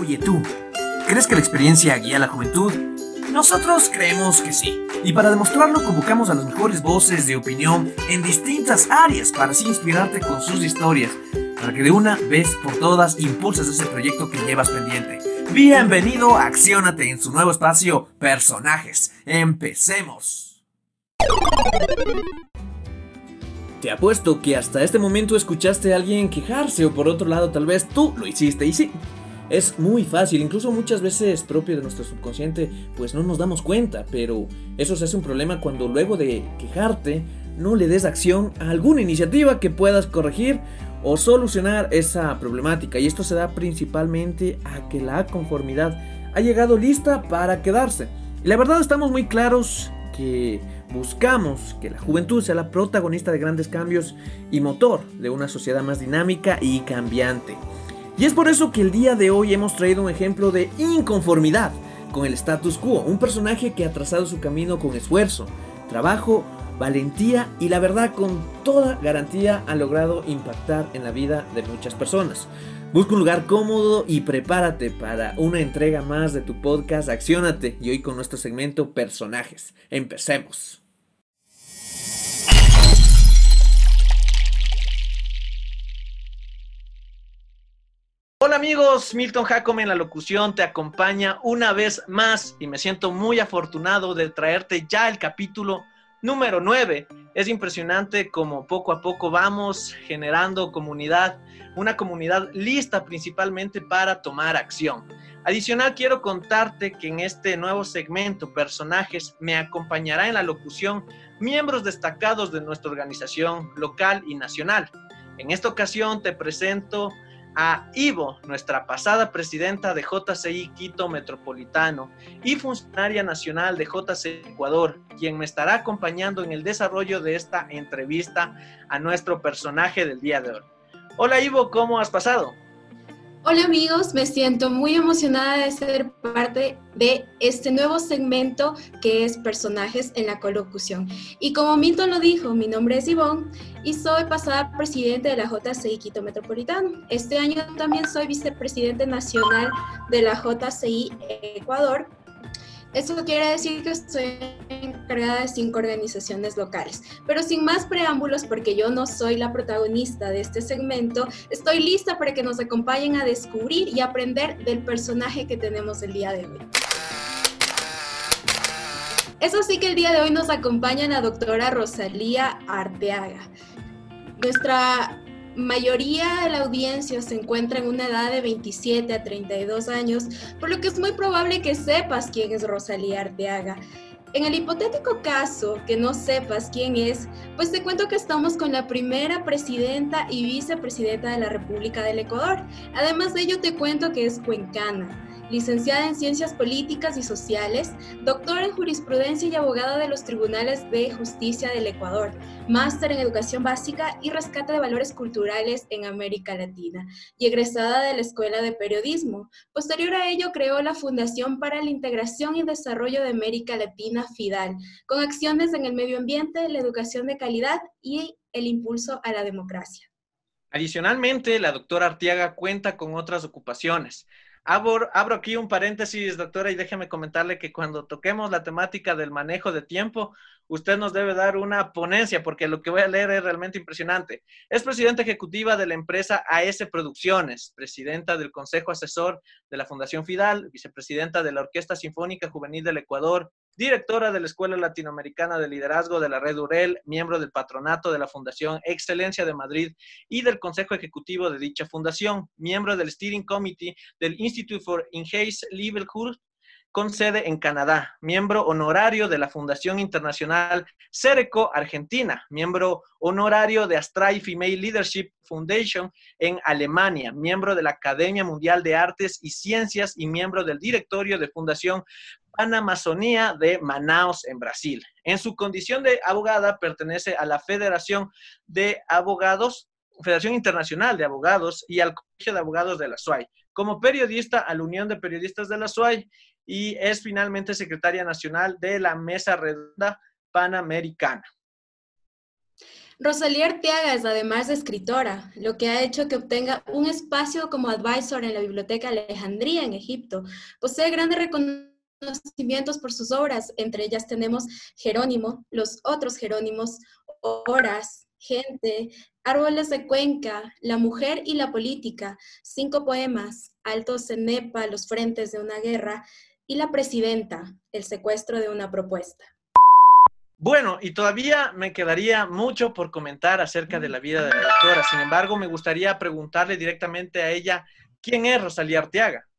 Oye tú, ¿crees que la experiencia guía a la juventud? Nosotros creemos que sí. Y para demostrarlo convocamos a las mejores voces de opinión en distintas áreas para así inspirarte con sus historias, para que de una vez por todas impulses ese proyecto que llevas pendiente. Bienvenido a Acciónate en su nuevo espacio Personajes. Empecemos. Te apuesto que hasta este momento escuchaste a alguien quejarse o por otro lado tal vez tú lo hiciste y sí. Es muy fácil, incluso muchas veces propio de nuestro subconsciente, pues no nos damos cuenta, pero eso se hace un problema cuando luego de quejarte no le des acción a alguna iniciativa que puedas corregir o solucionar esa problemática. Y esto se da principalmente a que la conformidad ha llegado lista para quedarse. Y la verdad estamos muy claros que buscamos que la juventud sea la protagonista de grandes cambios y motor de una sociedad más dinámica y cambiante. Y es por eso que el día de hoy hemos traído un ejemplo de inconformidad con el status quo, un personaje que ha trazado su camino con esfuerzo, trabajo, valentía y la verdad con toda garantía ha logrado impactar en la vida de muchas personas. Busca un lugar cómodo y prepárate para una entrega más de tu podcast Acciónate y hoy con nuestro segmento Personajes. Empecemos. Hola amigos, Milton Jacome en la locución te acompaña una vez más y me siento muy afortunado de traerte ya el capítulo número 9. Es impresionante como poco a poco vamos generando comunidad, una comunidad lista principalmente para tomar acción. Adicional, quiero contarte que en este nuevo segmento, personajes, me acompañará en la locución miembros destacados de nuestra organización local y nacional. En esta ocasión te presento a Ivo, nuestra pasada presidenta de JCI Quito Metropolitano y funcionaria nacional de JCI Ecuador, quien me estará acompañando en el desarrollo de esta entrevista a nuestro personaje del día de hoy. Hola Ivo, ¿cómo has pasado? Hola amigos, me siento muy emocionada de ser parte de este nuevo segmento que es Personajes en la Colocución. Y como Milton lo dijo, mi nombre es Ivonne y soy pasada presidente de la JCI Quito Metropolitano. Este año también soy vicepresidente nacional de la JCI Ecuador eso quiere decir que estoy encargada de cinco organizaciones locales. Pero sin más preámbulos, porque yo no soy la protagonista de este segmento, estoy lista para que nos acompañen a descubrir y aprender del personaje que tenemos el día de hoy. Eso sí que el día de hoy nos acompaña la doctora Rosalía Arteaga. Nuestra mayoría de la audiencia se encuentra en una edad de 27 a 32 años, por lo que es muy probable que sepas quién es Rosalía Arteaga. En el hipotético caso que no sepas quién es, pues te cuento que estamos con la primera presidenta y vicepresidenta de la República del Ecuador. Además de ello te cuento que es cuencana licenciada en Ciencias Políticas y Sociales, doctora en Jurisprudencia y abogada de los Tribunales de Justicia del Ecuador, máster en Educación Básica y Rescate de Valores Culturales en América Latina y egresada de la Escuela de Periodismo. Posterior a ello, creó la Fundación para la Integración y Desarrollo de América Latina, FIDAL, con acciones en el medio ambiente, la educación de calidad y el impulso a la democracia. Adicionalmente, la doctora Artiaga cuenta con otras ocupaciones. Abro, aquí un paréntesis, doctora, y déjeme comentarle que cuando toquemos la temática del manejo de tiempo, usted nos debe dar una ponencia, porque lo que voy a leer es realmente impresionante. Es presidenta ejecutiva de la empresa AS Producciones, presidenta del Consejo Asesor de la Fundación Fidal, vicepresidenta de la Orquesta Sinfónica Juvenil del Ecuador, directora de la Escuela Latinoamericana de Liderazgo de la Red UREL, miembro del patronato de la Fundación Excelencia de Madrid y del Consejo Ejecutivo de dicha fundación, miembro del Steering Committee del Institute for Enhanced Livelihood con sede en Canadá, miembro honorario de la Fundación Internacional Cereco Argentina, miembro honorario de Astray Female Leadership Foundation en Alemania, miembro de la Academia Mundial de Artes y Ciencias y miembro del directorio de Fundación Panamazonía de Manaus, en Brasil. En su condición de abogada, pertenece a la Federación de Abogados, Federación Internacional de Abogados y al Colegio de Abogados de la SUAY. Como periodista, a la Unión de Periodistas de la SUAY y es finalmente secretaria nacional de la Mesa Redonda Panamericana. Rosalía Arteaga es además escritora, lo que ha hecho que obtenga un espacio como advisor en la Biblioteca Alejandría en Egipto. Posee grandes reconocimientos por sus obras, entre ellas tenemos Jerónimo, los otros Jerónimos, Horas, Gente, Árboles de Cuenca, La Mujer y la Política, cinco poemas, Altos en Nepa, Los Frentes de una Guerra y La Presidenta, El secuestro de una propuesta. Bueno, y todavía me quedaría mucho por comentar acerca de la vida de la doctora. Sin embargo, me gustaría preguntarle directamente a ella, ¿quién es Rosalía Arteaga?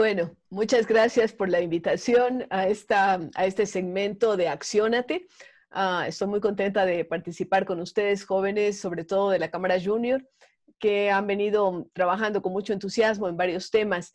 Bueno, muchas gracias por la invitación a, esta, a este segmento de Acciónate. Ah, estoy muy contenta de participar con ustedes, jóvenes, sobre todo de la Cámara Junior, que han venido trabajando con mucho entusiasmo en varios temas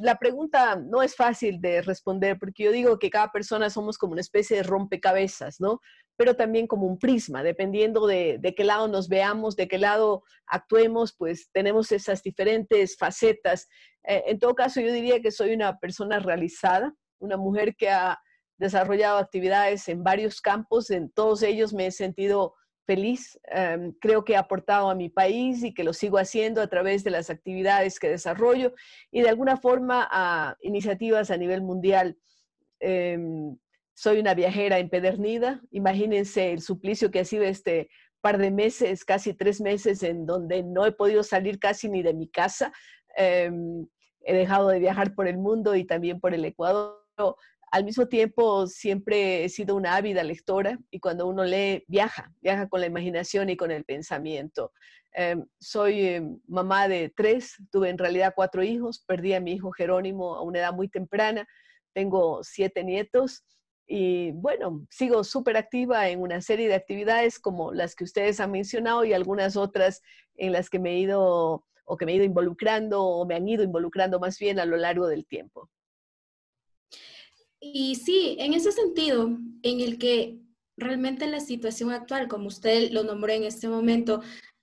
la pregunta no es fácil de responder porque yo digo que cada persona somos como una especie de rompecabezas, ¿no? Pero también como un prisma, dependiendo de, de, qué lado nos veamos, de qué lado actuemos, pues tenemos esas diferentes facetas. Eh, en todo caso, yo diría que soy una persona realizada, una mujer que ha desarrollado actividades en varios campos, en todos ellos me he sentido feliz. Em, creo que he aportado a mi país y que lo sigo haciendo a través de las actividades que desarrollo y de alguna forma a iniciativas a nivel mundial. Em, soy una viajera empedernida. Imagínense el suplicio que ha sido este par de meses, casi tres meses, en donde no he podido salir casi ni de mi casa. Em, he dejado de viajar por el mundo y también por el Ecuador al mismo tiempo siempre he sido una ávida lectora y cuando uno lee, viaja, viaja con la imaginación y con el pensamiento. Em, soy em, mamá de tres, tuve en realidad cuatro hijos, perdí a mi hijo Jerónimo a una edad muy temprana, tengo siete nietos y bueno, sigo súper activa en una serie de actividades como las que ustedes han mencionado y algunas otras en las que me he ido o que me he ido involucrando o me han ido involucrando más bien a lo largo del tiempo. Y sí, en ese sentido, en el que realmente la situación actual, como usted lo nombró en este momento,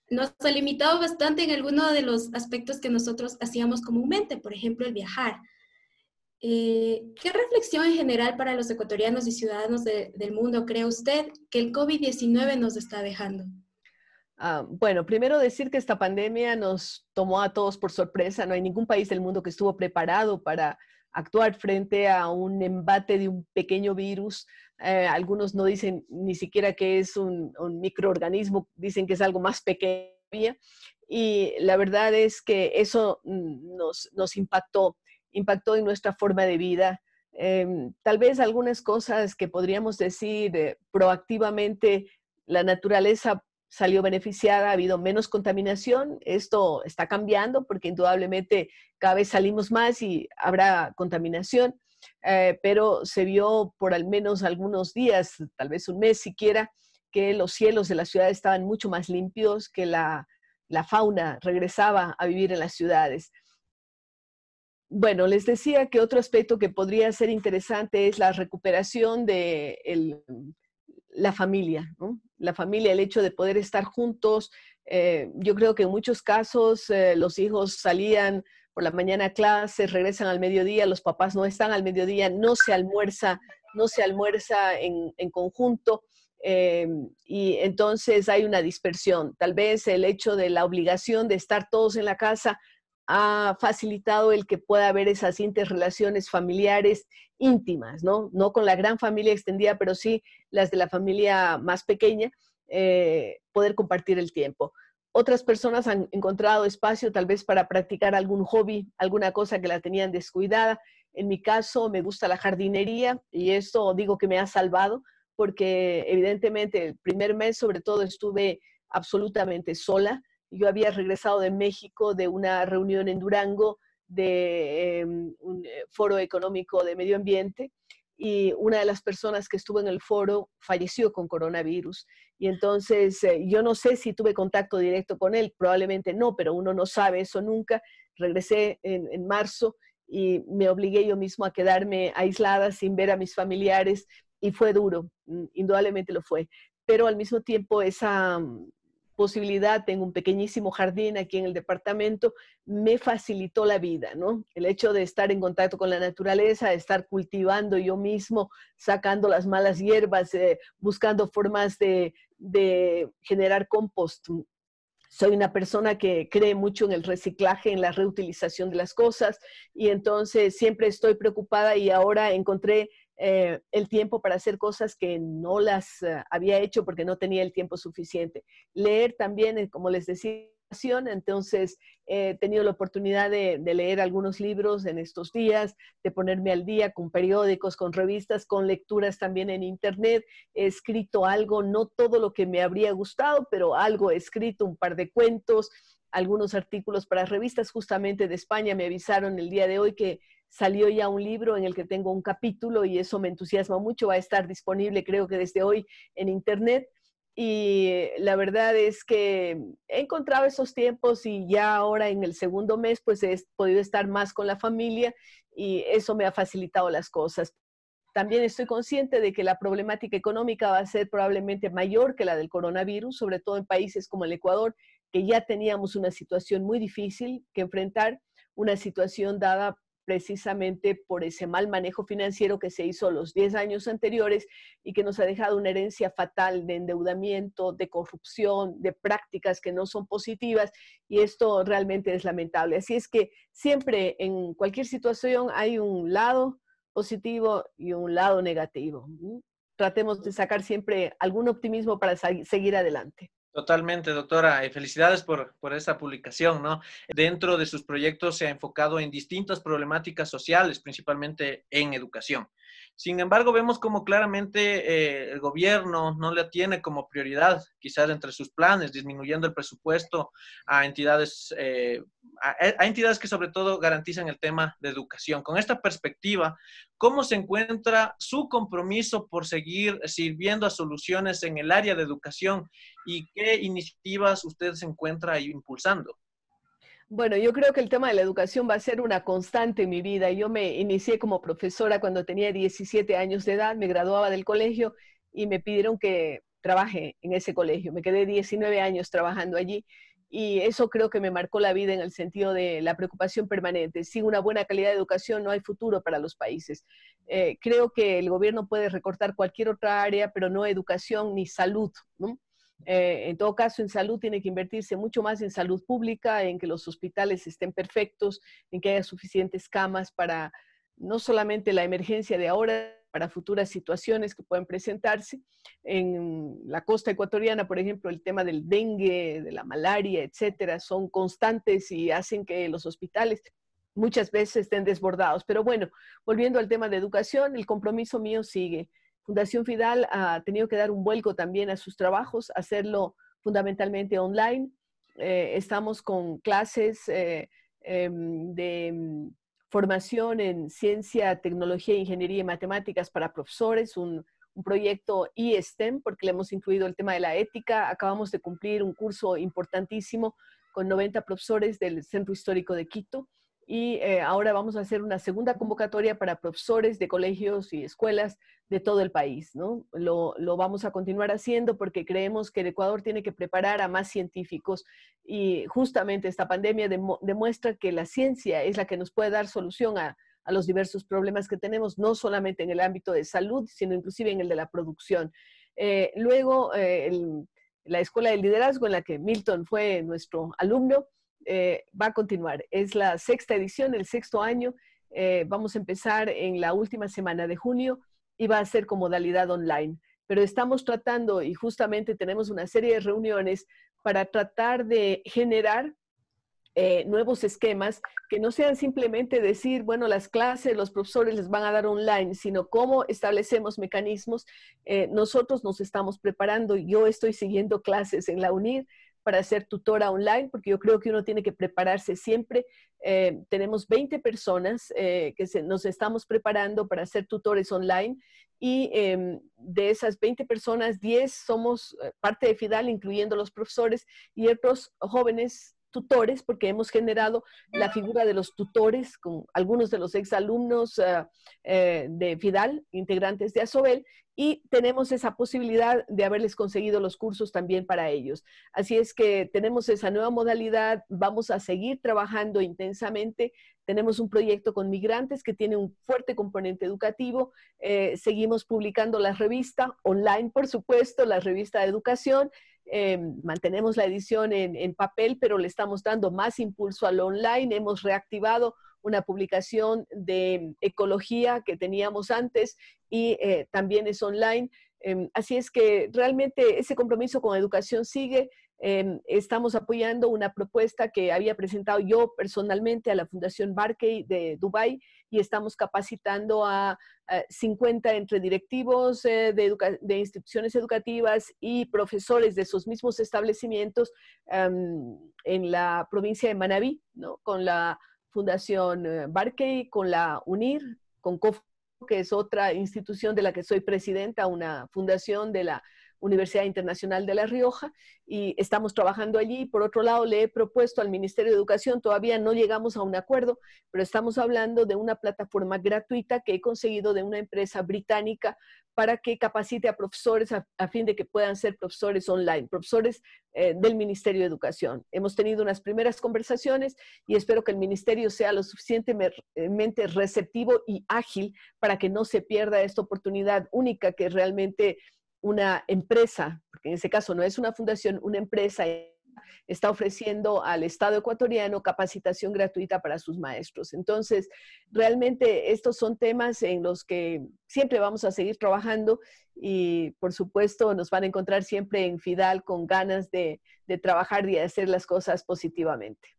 nos ha limitado bastante en algunos de los aspectos que nosotros hacíamos comúnmente, por ejemplo, el viajar. Eh, ¿Qué reflexión en general para los ecuatorianos y ciudadanos del mundo cree usted que el COVID-19 nos está dejando? Ah, bueno, primero decir que esta pandemia nos tomó a todos por sorpresa. No hay ningún país del mundo que estuvo preparado para actuar frente a un embate de un pequeño virus. Eh, algunos no dicen ni siquiera que es un, microorganismo, dicen que es algo más pequeño. Y la verdad es que eso mm, nos, impactó, impactó en nuestra forma de vida. Em, tal vez algunas cosas que podríamos decir eh, proactivamente, la naturaleza salió beneficiada, ha habido menos contaminación. Esto está cambiando porque indudablemente cada vez salimos más y habrá contaminación, eh, pero se vio por al menos algunos días, tal vez un mes siquiera, que los cielos de la ciudad estaban mucho más limpios, que la, fauna regresaba a vivir en las ciudades. Bueno, les decía que otro aspecto que podría ser interesante es la recuperación de la familia, ¿no? la familia, el hecho de poder estar juntos. Eh, yo creo que en muchos casos eh, los hijos salían por la mañana a clase, regresan al mediodía, los papás no están al mediodía, no se almuerza, no se almuerza en, conjunto. Eh, y entonces hay una dispersión. Tal vez el hecho de la obligación de estar todos en la casa ha facilitado el que pueda haber esas interrelaciones familiares íntimas, ¿no? No con la gran familia extendida, pero sí las de la familia más pequeña, eh, poder compartir el tiempo. Otras personas han encontrado espacio tal vez para practicar algún hobby, alguna cosa que la tenían descuidada. En mi caso, me gusta la jardinería y esto digo que me ha salvado porque evidentemente el primer mes sobre todo estuve absolutamente sola yo había regresado de México de una reunión en Durango de em, un eh, foro económico de medio ambiente y una de las personas que estuvo en el foro falleció con coronavirus. Y entonces eh, yo no sé si tuve contacto directo con él, probablemente no, pero uno no sabe eso nunca. Regresé en, marzo y me obligué yo mismo a quedarme aislada sin ver a mis familiares y fue duro, mm, indudablemente lo fue. Pero al mismo tiempo esa, posibilidad, tengo un pequeñísimo jardín aquí en el departamento, me facilitó la vida, ¿no? El hecho de estar en contacto con la naturaleza, de estar cultivando yo mismo, sacando las malas hierbas, eh, buscando formas de, de generar compost. Soy una persona que cree mucho en el reciclaje, en la reutilización de las cosas y entonces siempre estoy preocupada y ahora encontré eh, el tiempo para hacer cosas que no las eh, había hecho porque no tenía el tiempo suficiente. Leer también, eh, como les decía, entonces he tenido la oportunidad de, leer algunos libros en estos días, de ponerme al día con periódicos, con revistas, con lecturas también en Internet. He escrito algo, no todo lo que me habría gustado, pero algo he escrito, un par de cuentos, algunos artículos para revistas justamente de España. Me avisaron el día de hoy que salió ya un libro en el que tengo un capítulo y eso me entusiasma mucho. Va a estar disponible creo que desde hoy en Internet. Y la verdad es que he encontrado esos tiempos y ya ahora en el segundo mes pues he podido estar más con la familia y eso me ha facilitado las cosas. También estoy consciente de que la problemática económica va a ser probablemente mayor que la del coronavirus, sobre todo en países como el Ecuador, que ya teníamos una situación muy difícil que enfrentar, una situación dada precisamente por ese mal manejo financiero que se hizo los 10 años anteriores y que nos ha dejado una herencia fatal de endeudamiento, de corrupción, de prácticas que no son positivas y esto realmente es lamentable. Así es que siempre en cualquier situación hay un lado positivo y un lado negativo. Tratemos de sacar siempre algún optimismo para seguir adelante. Totalmente, doctora. Y felicidades por, por esta publicación, ¿no? Dentro de sus proyectos se ha enfocado en distintas problemáticas sociales, principalmente en educación. Sin embargo, vemos como claramente eh, el gobierno no le tiene como prioridad, quizás entre sus planes, disminuyendo el presupuesto a entidades, eh, a, entidades que sobre todo garantizan el tema de educación. Con esta perspectiva, ¿cómo se encuentra su compromiso por seguir sirviendo a soluciones en el área de educación y qué iniciativas usted se encuentra impulsando? Bueno, yo creo que el tema de la educación va a ser una constante en mi vida. Yo me inicié como profesora cuando tenía 17 años de edad, me graduaba del colegio y me pidieron que trabaje en ese colegio. Me quedé 19 años trabajando allí y eso creo que me marcó la vida en el sentido de la preocupación permanente. Sin una buena calidad de educación no hay futuro para los países. Eh, creo que el gobierno puede recortar cualquier otra área, pero no educación ni salud. Eh, en todo caso, en salud tiene que invertirse mucho más en salud pública, en que los hospitales estén perfectos, en que haya suficientes camas para no solamente la emergencia de ahora, para futuras situaciones que pueden presentarse. En la costa ecuatoriana, por ejemplo, el tema del dengue, de la malaria, etcétera, son constantes y hacen que los hospitales muchas veces estén desbordados. Pero bueno, volviendo al tema de educación, el compromiso mío sigue. Fundación Fidal ha tenido que dar un vuelco también a sus trabajos, hacerlo fundamentalmente online. Eh, estamos con clases eh, em, de mm, formación en ciencia, tecnología, ingeniería y matemáticas para profesores, un, proyecto e-STEM, porque le hemos incluido el tema de la ética. Acabamos de cumplir un curso importantísimo con 90 profesores del Centro Histórico de Quito y eh, ahora vamos a hacer una segunda convocatoria para profesores de colegios y escuelas de todo el país, ¿no? Lo, vamos a continuar haciendo porque creemos que el Ecuador tiene que preparar a más científicos y justamente esta pandemia demuestra que la ciencia es la que nos puede dar solución a, los diversos problemas que tenemos, no solamente en el ámbito de salud, sino inclusive en el de la producción. Eh, luego, eh, la Escuela de Liderazgo en la que Milton fue nuestro alumno, eh, va a continuar. Es la sexta edición, el sexto año. Eh, vamos a empezar en la última semana de junio y va a ser con modalidad online. Pero estamos tratando y justamente tenemos una serie de reuniones para tratar de generar eh, nuevos esquemas que no sean simplemente decir, bueno, las clases, los profesores les van a dar online, sino cómo establecemos mecanismos. nosotros nos estamos preparando, yo estoy siguiendo clases en la UNIR para ser tutora online, porque yo creo que uno tiene que prepararse siempre. Eh, tenemos 20 personas eh, que nos estamos preparando para ser tutores online y em, de esas 20 personas, 10 somos eh, parte de FIDAL, incluyendo los profesores y otros jóvenes tutores, porque hemos generado la figura de los tutores con algunos de los exalumnos uh, eh, de FIDAL, integrantes de ASOBEL, y tenemos esa posibilidad de haberles conseguido los cursos también para ellos. Así es que tenemos esa nueva modalidad, vamos a seguir trabajando intensamente. Tenemos un proyecto con migrantes que tiene un fuerte componente educativo. Eh, seguimos publicando la revista online, por supuesto, la revista de educación. Eh, mantenemos la edición en, en papel, pero le estamos dando más impulso al online. Hemos reactivado una publicación de ecología que teníamos antes y eh, también es online. Em, así es que realmente ese compromiso con educación sigue. Em, estamos apoyando una propuesta que había presentado yo personalmente a la Fundación Barkey de Dubai y estamos capacitando a, 50 entre directivos eh, de, instituciones educativas y profesores de esos mismos establecimientos em, en la provincia de Manabí, ¿no? con la Fundación eh, Barkey, con la UNIR, con COF, que es otra institución de la que soy presidenta, una fundación de la Universidad Internacional de La Rioja y estamos trabajando allí. Por otro lado, le he propuesto al Ministerio de Educación, todavía no llegamos a un acuerdo, pero estamos hablando de una plataforma gratuita que he conseguido de una empresa británica para que capacite a profesores a, fin de que puedan ser profesores online, profesores eh, del Ministerio de Educación. Hemos tenido unas primeras conversaciones y espero que el Ministerio sea lo suficientemente receptivo y ágil para que no se pierda esta oportunidad única que realmente una empresa, porque en ese caso no es una fundación, una empresa está ofreciendo al Estado ecuatoriano capacitación gratuita para sus maestros. Entonces, realmente estos son temas en los que siempre vamos a seguir trabajando y, por supuesto, nos van a encontrar siempre en Fidal con ganas de, de trabajar y de hacer las cosas positivamente.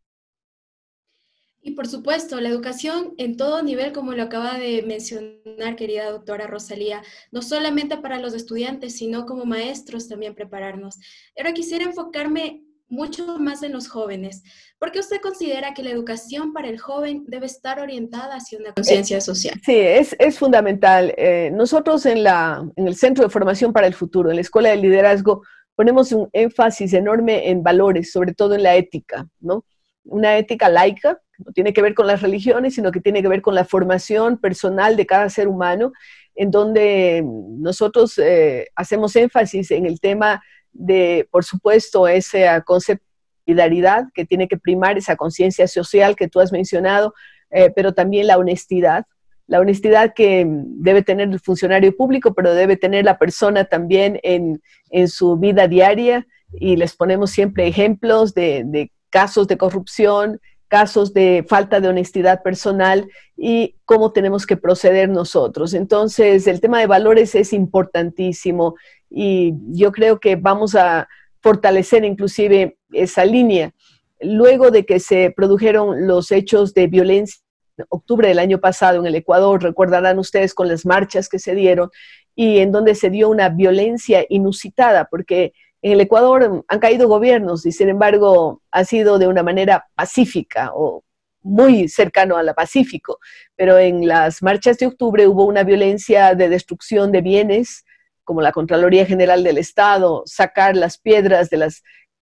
Y por supuesto, la educación en todo nivel, como lo acaba de mencionar, querida doctora Rosalía, no solamente para los estudiantes, sino como maestros también prepararnos. Ahora quisiera enfocarme mucho más en los jóvenes. ¿Por qué usted considera que la educación para el joven debe estar orientada hacia una conciencia social? Sí, es, es fundamental. Eh, nosotros en, la, en el Centro de Formación para el Futuro, en la Escuela de Liderazgo, ponemos un énfasis enorme en valores, sobre todo en la ética, ¿no? Una ética laica, no tiene que ver con las religiones, sino que tiene que ver con la formación personal de cada ser humano, en donde nosotros eh, hacemos énfasis en el tema de, por supuesto, de solidaridad que tiene que primar esa conciencia social que tú has mencionado, eh, pero también la honestidad, la honestidad que debe tener el funcionario público, pero debe tener la persona también en, su vida diaria y les ponemos siempre ejemplos de, de casos de corrupción, casos de falta de honestidad personal y cómo tenemos que proceder nosotros. Entonces, el tema de valores es importantísimo y yo creo que vamos a fortalecer inclusive esa línea. Luego de que se produjeron los hechos de violencia en octubre del año pasado en el Ecuador, recordarán ustedes con las marchas que se dieron y en donde se dio una violencia inusitada, porque en el Ecuador han caído gobiernos y sin embargo ha sido de una manera pacífica o muy cercano a la Pacífico, pero en las marchas de octubre hubo una violencia de destrucción de bienes, como la Contraloría General del Estado, sacar las piedras de las,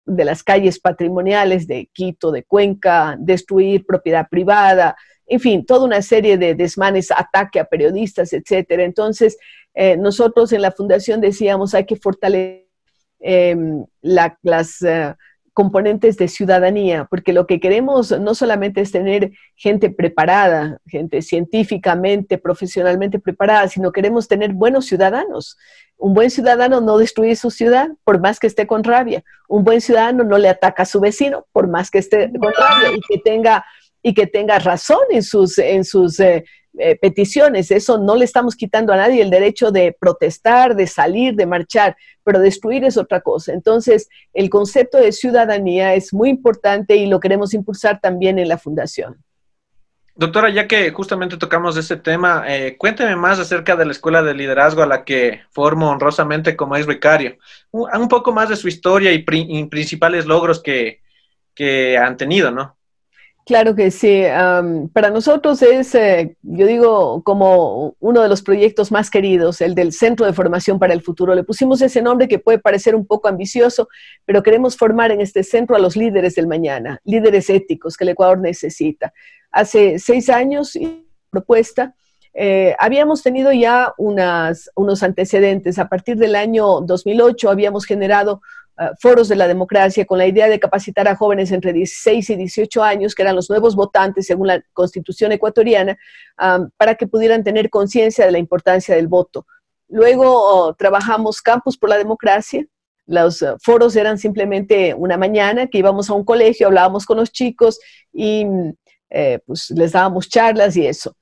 de las calles patrimoniales de Quito, de Cuenca, destruir propiedad privada, en fin, toda una serie de desmanes, ataque a periodistas, etcétera. Entonces, eh, nosotros en la fundación decíamos hay que fortalecer Em, las eh, componentes de ciudadanía, porque lo que queremos no solamente es tener gente preparada, gente científicamente, profesionalmente preparada, sino queremos tener buenos ciudadanos. Un buen ciudadano no destruye su ciudad por más que esté con rabia. Un buen ciudadano no le ataca a su vecino por más que esté con rabia y que tenga y que tenga razón en sus, en sus eh, eh, peticiones. Eso no le estamos quitando a nadie el derecho de protestar, de salir, de marchar, pero destruir es otra cosa. Entonces, el concepto de ciudadanía es muy importante y lo queremos impulsar también en la fundación. Doctora, ya que justamente tocamos ese tema, eh, cuénteme más acerca de la escuela de liderazgo a la que formo honrosamente como es becario. Un, poco más de su historia y, principales logros que, que han tenido, ¿no? Claro que sí. para nosotros es, eh, yo digo, como uno de los proyectos más queridos, el del Centro de Formación para el Futuro. Le pusimos ese nombre que puede parecer un poco ambicioso, pero queremos formar en este centro a los líderes del mañana, líderes éticos que el Ecuador necesita. Hace seis años, propuesta, eh, habíamos tenido ya unas, unos antecedentes. A partir del año 2008 habíamos generado foros de la democracia con la idea de capacitar a jóvenes entre 16 y 18 años, que eran los nuevos votantes según la constitución ecuatoriana, para que pudieran tener conciencia de la importancia del voto. Luego oh, trabajamos Campus por la Democracia. Los eh, foros eran simplemente una mañana que íbamos a un colegio, hablábamos con los chicos y eh, pues les dábamos charlas y eso.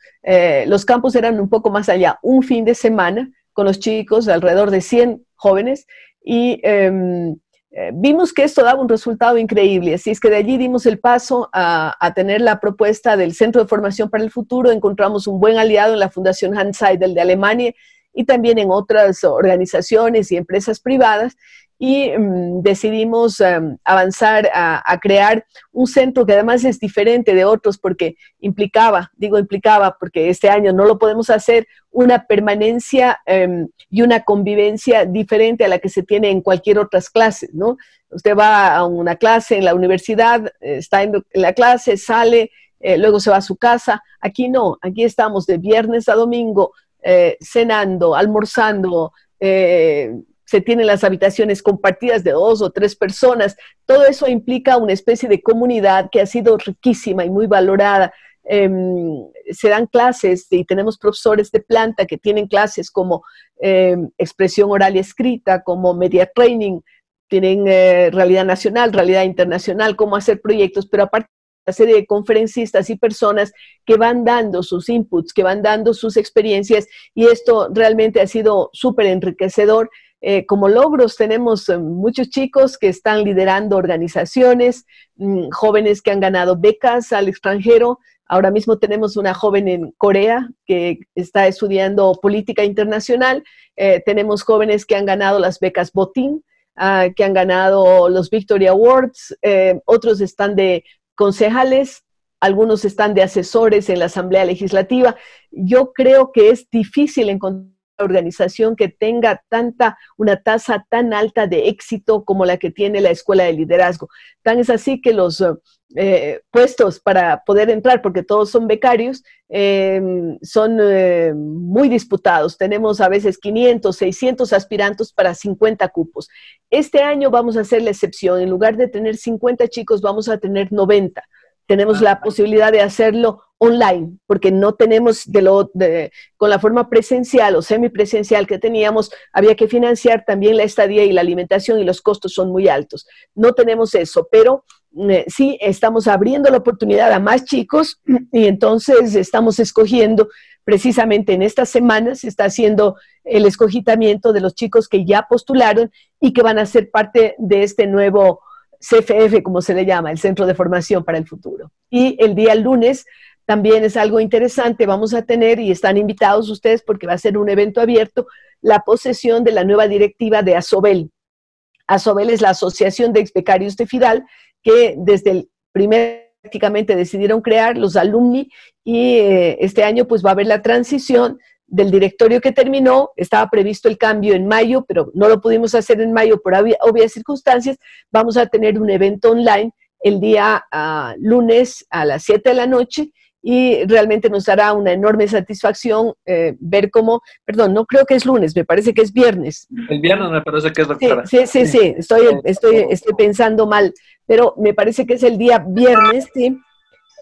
los campus eran un poco más allá, un fin de semana con los chicos, alrededor de 100 jóvenes, y em, eh, vimos que esto daba un resultado increíble. Así es que de allí dimos el paso a, tener la propuesta del Centro de Formación para el Futuro. Encontramos un buen aliado en la Fundación Hans Seidel de Alemania y también en otras organizaciones y empresas privadas y mm, decidimos em, avanzar a, crear un centro que además es diferente de otros porque implicaba, digo implicaba porque este año no lo podemos hacer, una permanencia em, y una convivencia diferente a la que se tiene en cualquier otras clases, ¿no? Usted va a una clase en la universidad, está en la clase, sale, eh, luego se va a su casa. Aquí no, aquí estamos de viernes a domingo eh, cenando, almorzando, eh, se tienen las habitaciones compartidas de dos o tres personas. Todo eso implica una especie de comunidad que ha sido riquísima y muy valorada. Em, se dan clases y tenemos profesores de planta que tienen clases como em, expresión oral y escrita, como media training, tienen eh, realidad nacional, realidad internacional, cómo hacer proyectos, pero aparte una serie de conferencistas y personas que van dando sus inputs, que van dando sus experiencias y esto realmente ha sido súper enriquecedor eh, como logros tenemos eh, muchos chicos que están liderando organizaciones, mm, jóvenes que han ganado becas al extranjero. Ahora mismo tenemos una joven en Corea que está estudiando política internacional. Eh, tenemos jóvenes que han ganado las becas Botín, ah, que han ganado los Victory Awards. otros están de concejales, algunos están de asesores en la Asamblea Legislativa. Yo creo que es difícil encontrar organización que tenga tanta, una tasa tan alta de éxito como la que tiene la Escuela de Liderazgo. Tan es así que los eh, puestos para poder entrar, porque todos son becarios, em, son eh, muy disputados. Tenemos a veces 500, 600 aspirantes para 50 cupos. Este año vamos a hacer la excepción. En lugar de tener 50 chicos, vamos a tener 90 tenemos la posibilidad de hacerlo online, porque no tenemos de lo de, con la forma presencial o semipresencial que teníamos, había que financiar también la estadía y la alimentación y los costos son muy altos. No tenemos eso, pero eh, sí estamos abriendo la oportunidad a más chicos y entonces estamos escogiendo precisamente en estas semanas se está haciendo el escogitamiento de los chicos que ya postularon y que van a ser parte de este nuevo CFF, como se le llama, el Centro de Formación para el Futuro. Y el día lunes también es algo interesante, vamos a tener, y están invitados ustedes porque va a ser un evento abierto, la posesión de la nueva directiva de ASOBEL. ASOBEL es la Asociación de Expecarios de FIDAL, que desde el primer prácticamente decidieron crear los alumni y eh, este año pues va a haber la transición del directorio que terminó, estaba previsto el cambio en mayo, pero no lo pudimos hacer en mayo por obvias circunstancias, vamos a tener un evento online el día ah, lunes a las 7 de la noche y realmente nos dará una enorme satisfacción eh, ver cómo, perdón, no creo que es lunes, me parece que es viernes. El viernes me parece que es doctora. Sí, sí, sí, estoy, estoy, estoy pensando mal, pero me parece que es el día viernes, sí,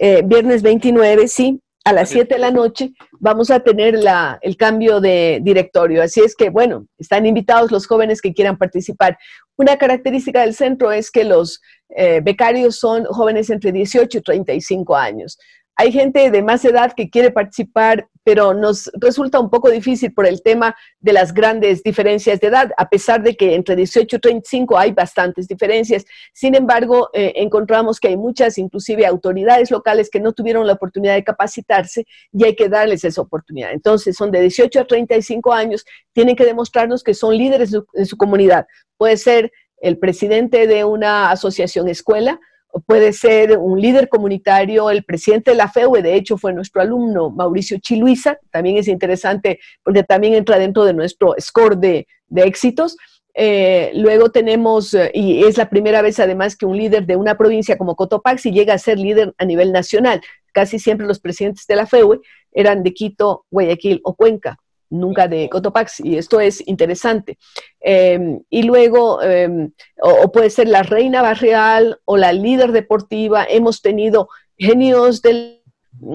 eh, viernes 29, sí, a las 7 de la noche vamos a tener la, el cambio de directorio. Así es que, bueno, están invitados los jóvenes que quieran participar. Una característica del centro es que los eh, becarios son jóvenes entre 18 y 35 años. Hay gente de más edad que quiere participar, pero nos resulta un poco difícil por el tema de las grandes diferencias de edad, a pesar de que entre 18 y 35 hay bastantes diferencias. Sin embargo, eh, encontramos que hay muchas, inclusive autoridades locales, que no tuvieron la oportunidad de capacitarse y hay que darles esa oportunidad. Entonces, son de 18 a 35 años, tienen que demostrarnos que son líderes en su comunidad. Puede ser el presidente de una asociación escuela, puede ser un líder comunitario, el presidente de la FEUE, de hecho fue nuestro alumno Mauricio Chiluisa, también es interesante porque también entra dentro de nuestro score de, éxitos. Eh, luego tenemos, eh, y es la primera vez además que un líder de una provincia como Cotopaxi llega a ser líder a nivel nacional. Casi siempre los presidentes de la FEUE eran de Quito, Guayaquil o Cuenca nunca de Cotopaxi, y esto es interesante. Em, y luego, em, o, puede ser la reina barrial o la líder deportiva, hemos tenido genios de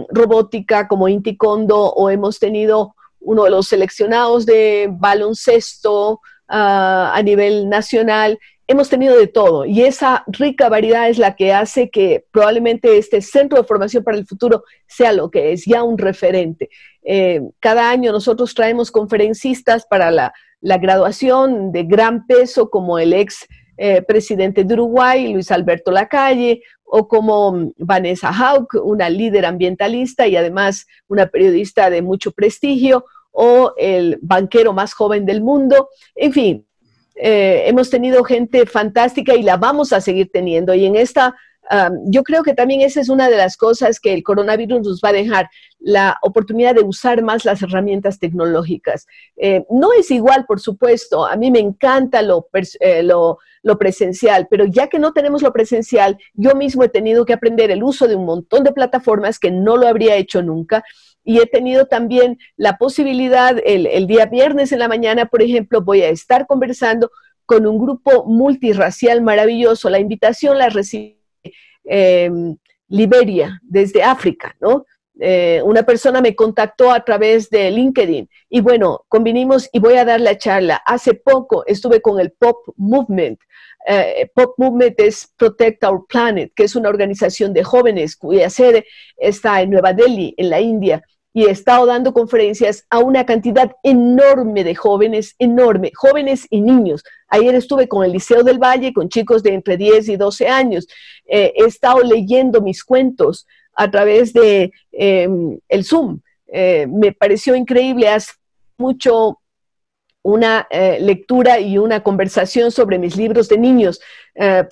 robótica como Inti Kondo, o hemos tenido uno de los seleccionados de baloncesto ah, a nivel nacional, hemos tenido de todo y esa rica variedad es la que hace que probablemente este centro de formación para el futuro sea lo que es, ya un referente. Eh, cada año nosotros traemos conferencistas para la, graduación de gran peso como el ex eh, presidente de Uruguay, Luis Alberto Lacalle, o como Vanessa Hauk, una líder ambientalista y además una periodista de mucho prestigio, o el banquero más joven del mundo. En fin, eh, hemos tenido gente fantástica y la vamos a seguir teniendo. Y en esta, yo creo que también esa es una de las cosas que el coronavirus nos va a dejar, la oportunidad de usar más las herramientas tecnológicas. Eh, no es igual, por supuesto, a mí me encanta eh, lo, lo presencial, pero ya que no tenemos lo presencial, yo mismo he tenido que aprender el uso de un montón de plataformas que no lo habría hecho nunca y he tenido también la posibilidad, el, día viernes en la mañana, por ejemplo, voy a estar conversando con un grupo multirracial maravilloso. La invitación la recibe em, Liberia, desde África, ¿no? Eh, una persona me contactó a través de LinkedIn y bueno, convinimos y voy a dar la charla. Hace poco estuve con el Pop Movement. Eh, Pop Movement es Protect Our Planet, que es una organización de jóvenes cuya sede está en Nueva Delhi, en la India y he estado dando conferencias a una cantidad enorme de jóvenes, enorme, jóvenes y niños. Ayer estuve con el Liceo del Valle, con chicos de entre 10 y 12 años. Eh, he estado leyendo mis cuentos a través de em, el Zoom. Eh, me pareció increíble, hace mucho una eh, lectura y una conversación sobre mis libros de niños,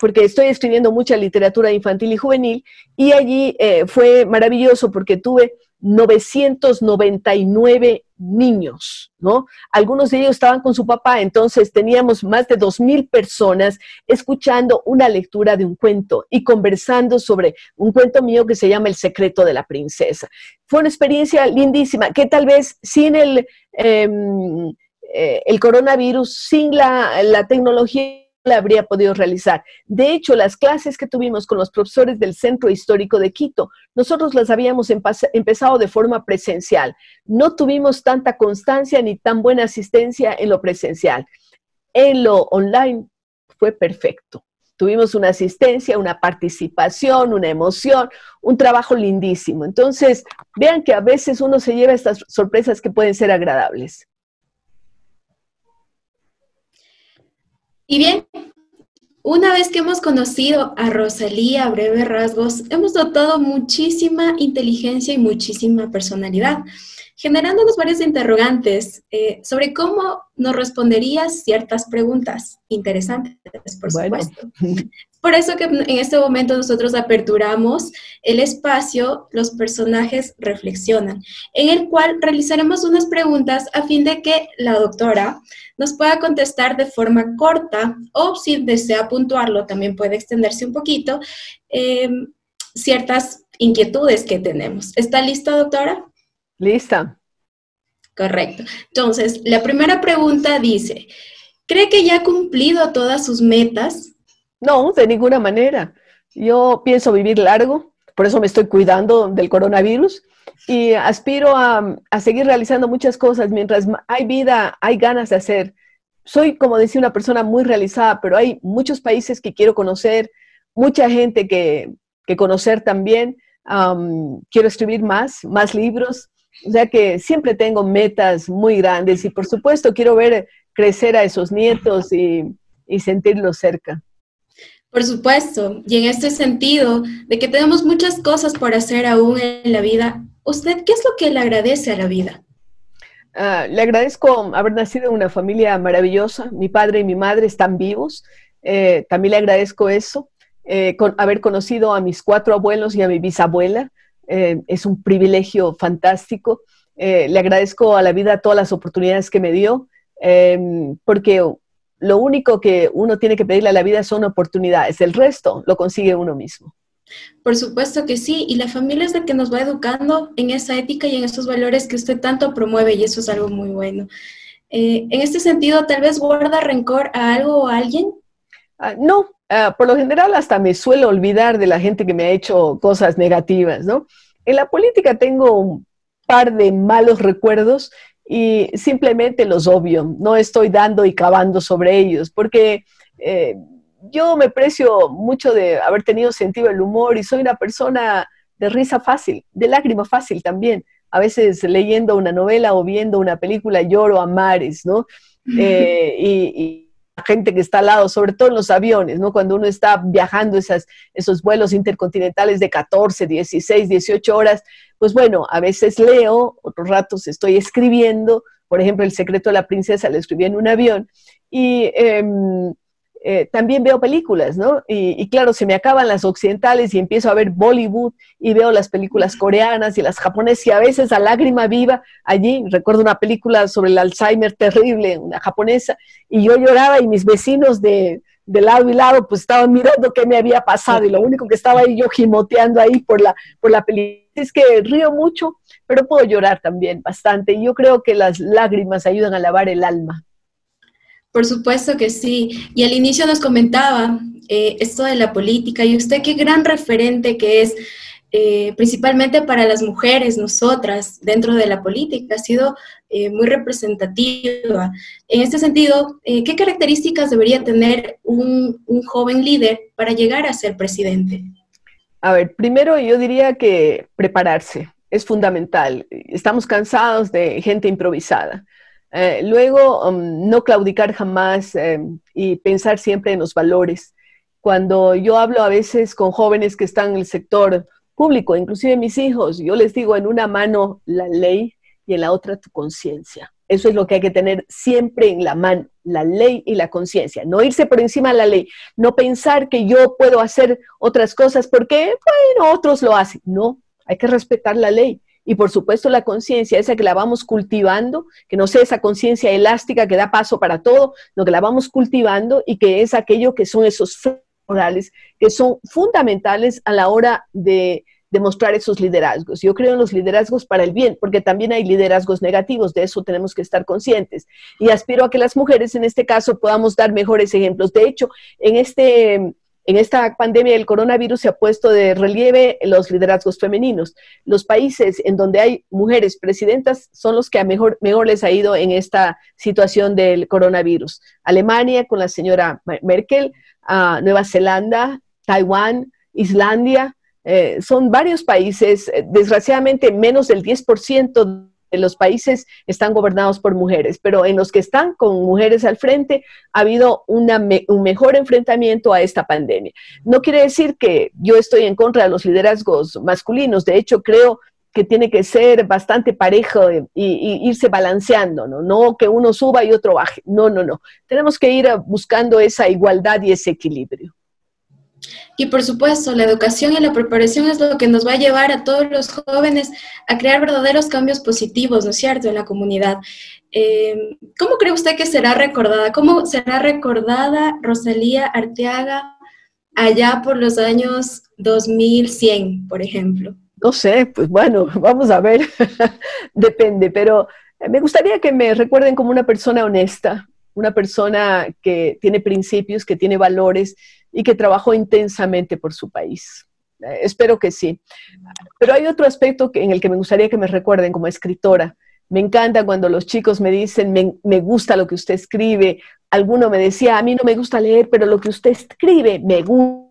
porque estoy escribiendo mucha literatura infantil y juvenil, y allí fue maravilloso porque tuve 999 niños, ¿no? Algunos de ellos estaban con su papá, entonces teníamos más de 2.000 personas escuchando una lectura de un cuento y conversando sobre un cuento mío que se llama El secreto de la princesa. Fue una experiencia lindísima que tal vez sin el, em, eh, el coronavirus, sin la, la tecnología, la habría podido realizar. De hecho, las clases que tuvimos con los profesores del Centro Histórico de Quito, nosotros las habíamos empezado de forma presencial. No tuvimos tanta constancia ni tan buena asistencia en lo presencial. En lo online fue perfecto. Tuvimos una asistencia, una participación, una emoción, un trabajo lindísimo. Entonces, vean que a veces uno se lleva estas sorpresas que pueden ser agradables. Y bien, una vez que hemos conocido a Rosalía a breves rasgos, hemos notado muchísima inteligencia y muchísima personalidad, generándonos varios interrogantes eh, sobre cómo nos responderías ciertas preguntas interesantes, por supuesto. Por eso que en este momento nosotros aperturamos el espacio Los personajes reflexionan, en el cual realizaremos unas preguntas a fin de que la doctora nos pueda contestar de forma corta o si desea puntuarlo, también puede extenderse un poquito, em, ciertas inquietudes que tenemos. ¿Está lista, doctora? Lista. Correcto. Entonces, la primera pregunta dice, ¿cree que ya ha cumplido todas sus metas? No, de ninguna manera. Yo pienso vivir largo, por eso me estoy cuidando del coronavirus y aspiro a, seguir realizando muchas cosas. Mientras hay vida, hay ganas de hacer. Soy, como decía, una persona muy realizada, pero hay muchos países que quiero conocer, mucha gente que, conocer también. quiero escribir más, más libros. O sea que siempre tengo metas muy grandes y por supuesto quiero ver crecer a esos nietos y, y sentirlos cerca. Por supuesto, y en este sentido de que tenemos muchas cosas por hacer aún en la vida, ¿usted qué es lo que le agradece a la vida? Ah, le agradezco haber nacido en una familia maravillosa. Mi padre y mi madre están vivos. Eh, también le agradezco eso. eh, con haber conocido a mis cuatro abuelos y a mi bisabuela. Eh, es un privilegio fantástico. Eh, le agradezco a la vida todas las oportunidades que me dio, porque lo único que uno tiene que pedirle a la vida son oportunidades. El resto lo consigue uno mismo. Por supuesto que sí, y la familia es la que nos va educando en esa ética y en esos valores que usted tanto promueve, y eso es algo muy bueno. en este sentido, tal vez guarda rencor a algo o a alguien. Ah, no, Ah, por lo general hasta me suelo olvidar de la gente que me ha hecho cosas negativas, ¿no? En la política tengo un par de malos recuerdos y simplemente los obvio, no estoy dando y cavando sobre ellos, porque eh, yo me precio mucho de haber tenido sentido del humor y soy una persona de risa fácil, de lágrima fácil también. A veces leyendo una novela o viendo una película lloro a mares, ¿no? Eh, y gente que está al lado, sobre todo en los aviones, ¿no? Cuando uno está viajando esas, esos vuelos intercontinentales de 14, 16, 18 horas, pues bueno, a veces leo, otros ratos estoy escribiendo, por ejemplo, El secreto de la princesa lo escribí en un avión, y em, eh, también veo películas, ¿no? Y, claro, se me acaban las occidentales y empiezo a ver Bollywood y veo las películas coreanas y las japonesas y a veces a lágrima viva allí. Recuerdo una película sobre el Alzheimer terrible, una japonesa, y yo lloraba y mis vecinos de, de lado y lado pues estaban mirando qué me había pasado y lo único que estaba ahí yo gimoteando ahí por la, por la película es que río mucho, pero puedo llorar también bastante y yo creo que las lágrimas ayudan a lavar el alma. Por supuesto que sí. Y al inicio nos comentaba eh, esto de la política y usted qué gran referente que es, eh, principalmente para las mujeres, nosotras, dentro de la política, ha sido eh, muy representativa. En este sentido, ¿qué características debería tener un joven líder para llegar a ser presidente? A ver, primero yo diría que prepararse es fundamental. Estamos cansados de gente improvisada. Eh, luego, um, no claudicar jamás em, y pensar siempre en los valores. Cuando yo hablo a veces con jóvenes que están en el sector público, inclusive mis hijos, yo les digo en una mano la ley y en la otra tu conciencia. Eso es lo que hay que tener siempre en la mano, la ley y la conciencia. No irse por encima de la ley, no pensar que yo puedo hacer otras cosas porque, bueno, otros lo hacen. No, hay que respetar la ley y por supuesto la conciencia, esa que la vamos cultivando, que no sea esa conciencia elástica que da paso para todo, lo que la vamos cultivando y que es aquello que son esos morales que son fundamentales a la hora de demostrar esos liderazgos. Yo creo en los liderazgos para el bien, porque también hay liderazgos negativos, de eso tenemos que estar conscientes. Y aspiro a que las mujeres en este caso podamos dar mejores ejemplos. De hecho, en este en esta pandemia del coronavirus se ha puesto de relieve los liderazgos femeninos. Los países en donde hay mujeres presidentas son los que a mejor, les ha ido en esta situación del coronavirus. Alemania con la señora Merkel, Nueva Zelanda, Taiwán, Islandia, eh, son varios países, eh, desgraciadamente menos del 10% los países están gobernados por mujeres, pero en los que están con mujeres al frente ha habido un mejor enfrentamiento a esta pandemia. No quiere decir que yo estoy en contra de los liderazgos masculinos, de hecho creo que tiene que ser bastante parejo y, irse balanceando, ¿no? No que uno suba y otro baje, no, no, no. Tenemos que ir buscando esa igualdad y ese equilibrio. Y por supuesto, la educación y la preparación es lo que nos va a llevar a todos los jóvenes a crear verdaderos cambios positivos, ¿no es cierto?, en la comunidad. Eh, ¿Cómo cree usted que será recordada? ¿Cómo será recordada Rosalía Arteaga allá por los años 2100, por ejemplo? No sé, pues bueno, vamos a ver, depende, pero me gustaría que me recuerden como una persona honesta, una persona que tiene principios, que tiene valores y que trabajó intensamente por su país. Eh, espero que sí. Pero hay otro aspecto en el que me gustaría que me recuerden como escritora. Me encanta cuando los chicos me dicen, me, me gusta lo que usted escribe. Alguno me decía, a mí no me gusta leer, pero lo que usted escribe me gusta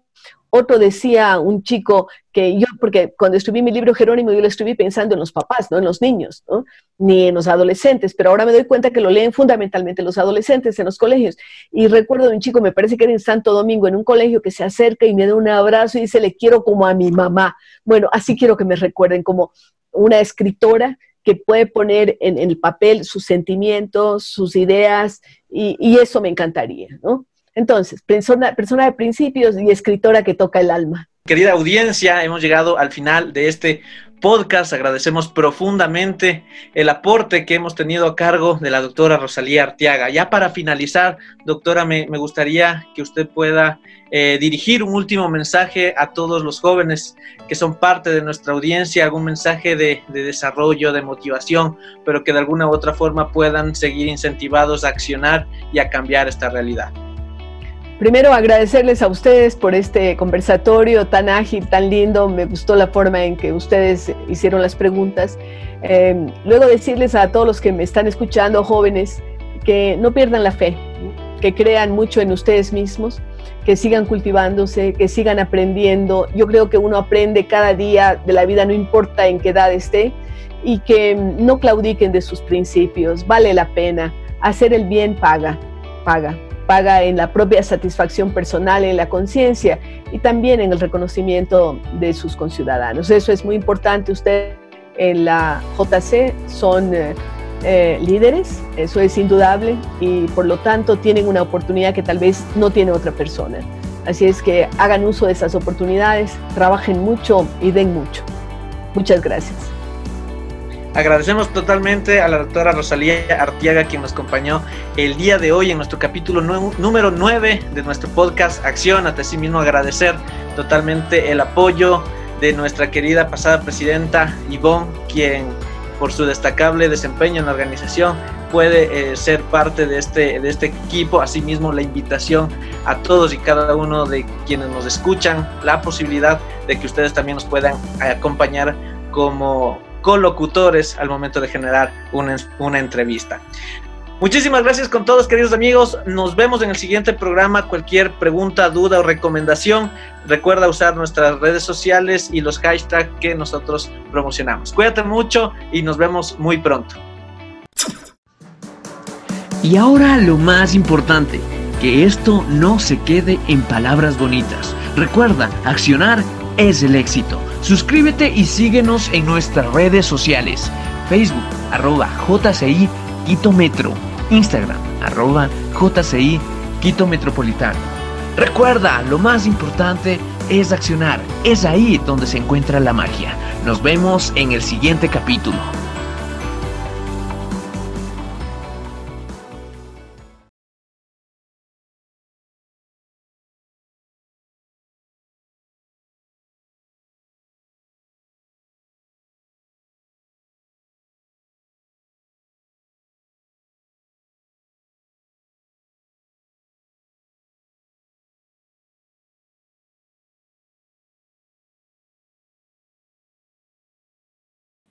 otro decía, un chico, que yo, porque cuando escribí mi libro Jerónimo, yo lo escribí pensando en los papás, no en los niños, ¿no? ni en los adolescentes, pero ahora me doy cuenta que lo leen fundamentalmente los adolescentes en los colegios. Y recuerdo de un chico, me parece que era en Santo Domingo, en un colegio, que se acerca y me da un abrazo y dice, le quiero como a mi mamá. Bueno, así quiero que me recuerden como una escritora que puede poner en, el papel sus sentimientos, sus ideas, y, y eso me encantaría, ¿no? Entonces, persona, de principios y escritora que toca el alma. Querida audiencia, hemos llegado al final de este podcast. Agradecemos profundamente el aporte que hemos tenido a cargo de la doctora Rosalía Arteaga. Ya para finalizar, doctora, me, gustaría que usted pueda eh, dirigir un último mensaje a todos los jóvenes que son parte de nuestra audiencia, algún mensaje de, de desarrollo, de motivación, pero que de alguna u otra forma puedan seguir incentivados a accionar y a cambiar esta realidad. Primero agradecerles a ustedes por este conversatorio tan ágil, tan lindo. Me gustó la forma en que ustedes hicieron las preguntas. Em, luego decirles a todos los que me están escuchando, jóvenes, que no pierdan la fe, que crean mucho en ustedes mismos, que sigan cultivándose, que sigan aprendiendo. Yo creo que uno aprende cada día de la vida, no importa en qué edad esté, y que no claudiquen de sus principios. Vale la pena. Hacer el bien paga, paga paga en la propia satisfacción personal, en la conciencia y también en el reconocimiento de sus conciudadanos. Eso es muy importante. Ustedes en la JC son eh, eh, líderes, eso es indudable, y por lo tanto tienen una oportunidad que tal vez no tiene otra persona. Así es que hagan uso de esas oportunidades, trabajen mucho y den mucho. Muchas gracias. Agradecemos totalmente a la doctora Rosalía Artiaga quien nos acompañó el día de hoy en nuestro capítulo número 9 de nuestro podcast Acción. A sí mismo agradecer totalmente el apoyo de nuestra querida pasada presidenta Ivonne, quien por su destacable desempeño en la organización puede eh, ser parte de este, de este equipo. Asimismo, la invitación a todos y cada uno de quienes nos escuchan, la posibilidad de que ustedes también nos puedan acompañar como colocutores al momento de generar una, una entrevista. Muchísimas gracias con todos, queridos amigos. Nos vemos en el siguiente programa. Cualquier pregunta, duda o recomendación, recuerda usar nuestras redes sociales y los hashtags que nosotros promocionamos. Cuídate mucho y nos vemos muy pronto. Y ahora lo más importante, que esto no se quede en palabras bonitas. Recuerda, accionar es el éxito. Suscríbete y síguenos en nuestras redes sociales. Facebook, arroba JCI Quito Metro. Instagram, arroba JCI Quito Metropolitano. Recuerda, lo más importante es accionar. Es ahí donde se encuentra la magia. Nos vemos en el siguiente capítulo.